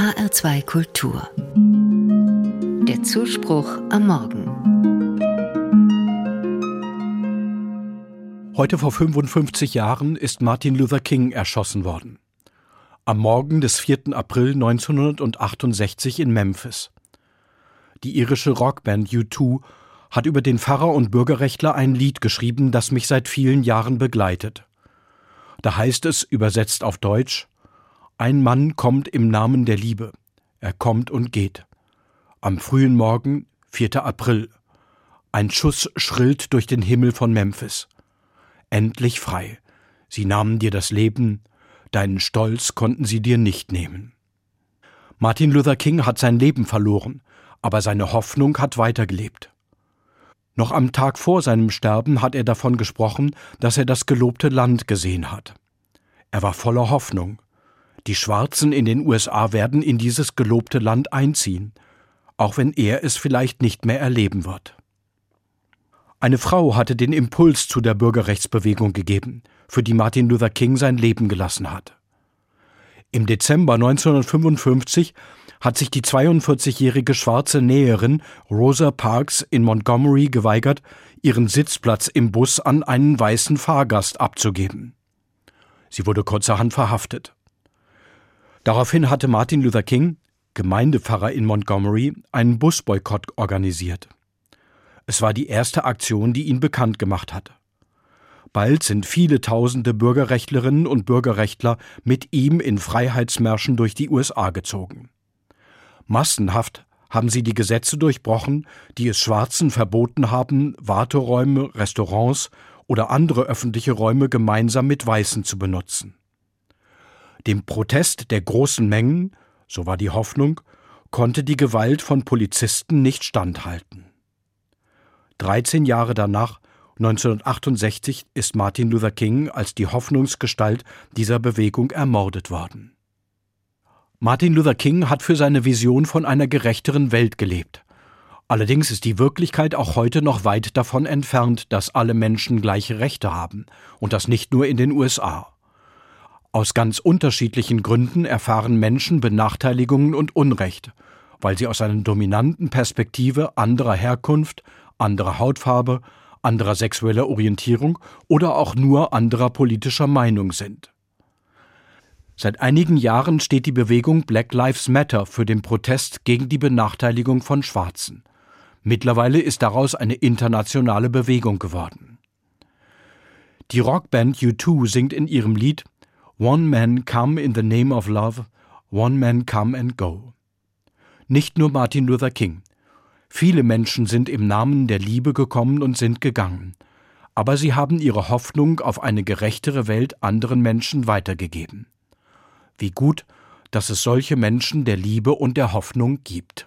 HR2 Kultur. Der Zuspruch am Morgen. Heute vor 55 Jahren ist Martin Luther King erschossen worden. Am Morgen des 4. April 1968 in Memphis. Die irische Rockband U2 hat über den Pfarrer und Bürgerrechtler ein Lied geschrieben, das mich seit vielen Jahren begleitet. Da heißt es, übersetzt auf Deutsch, ein Mann kommt im Namen der Liebe. Er kommt und geht. Am frühen Morgen, 4. April. Ein Schuss schrillt durch den Himmel von Memphis. Endlich frei. Sie nahmen dir das Leben, deinen Stolz konnten sie dir nicht nehmen. Martin Luther King hat sein Leben verloren, aber seine Hoffnung hat weitergelebt. Noch am Tag vor seinem Sterben hat er davon gesprochen, dass er das gelobte Land gesehen hat. Er war voller Hoffnung. Die Schwarzen in den USA werden in dieses gelobte Land einziehen, auch wenn er es vielleicht nicht mehr erleben wird. Eine Frau hatte den Impuls zu der Bürgerrechtsbewegung gegeben, für die Martin Luther King sein Leben gelassen hat. Im Dezember 1955 hat sich die 42-jährige schwarze Näherin Rosa Parks in Montgomery geweigert, ihren Sitzplatz im Bus an einen weißen Fahrgast abzugeben. Sie wurde kurzerhand verhaftet. Daraufhin hatte Martin Luther King, Gemeindepfarrer in Montgomery, einen Busboykott organisiert. Es war die erste Aktion, die ihn bekannt gemacht hat. Bald sind viele tausende Bürgerrechtlerinnen und Bürgerrechtler mit ihm in Freiheitsmärschen durch die USA gezogen. Massenhaft haben sie die Gesetze durchbrochen, die es Schwarzen verboten haben, Warteräume, Restaurants oder andere öffentliche Räume gemeinsam mit Weißen zu benutzen. Dem Protest der großen Mengen, so war die Hoffnung, konnte die Gewalt von Polizisten nicht standhalten. 13 Jahre danach, 1968, ist Martin Luther King als die Hoffnungsgestalt dieser Bewegung ermordet worden. Martin Luther King hat für seine Vision von einer gerechteren Welt gelebt. Allerdings ist die Wirklichkeit auch heute noch weit davon entfernt, dass alle Menschen gleiche Rechte haben, und das nicht nur in den USA. Aus ganz unterschiedlichen Gründen erfahren Menschen Benachteiligungen und Unrecht, weil sie aus einer dominanten Perspektive anderer Herkunft, anderer Hautfarbe, anderer sexueller Orientierung oder auch nur anderer politischer Meinung sind. Seit einigen Jahren steht die Bewegung Black Lives Matter für den Protest gegen die Benachteiligung von Schwarzen. Mittlerweile ist daraus eine internationale Bewegung geworden. Die Rockband U2 singt in ihrem Lied One Man Come in the Name of Love, One Man Come and Go. Nicht nur Martin Luther King, Viele Menschen sind im Namen der Liebe gekommen und sind gegangen, aber sie haben ihre Hoffnung auf eine gerechtere Welt anderen Menschen weitergegeben. Wie gut, dass es solche Menschen der Liebe und der Hoffnung gibt.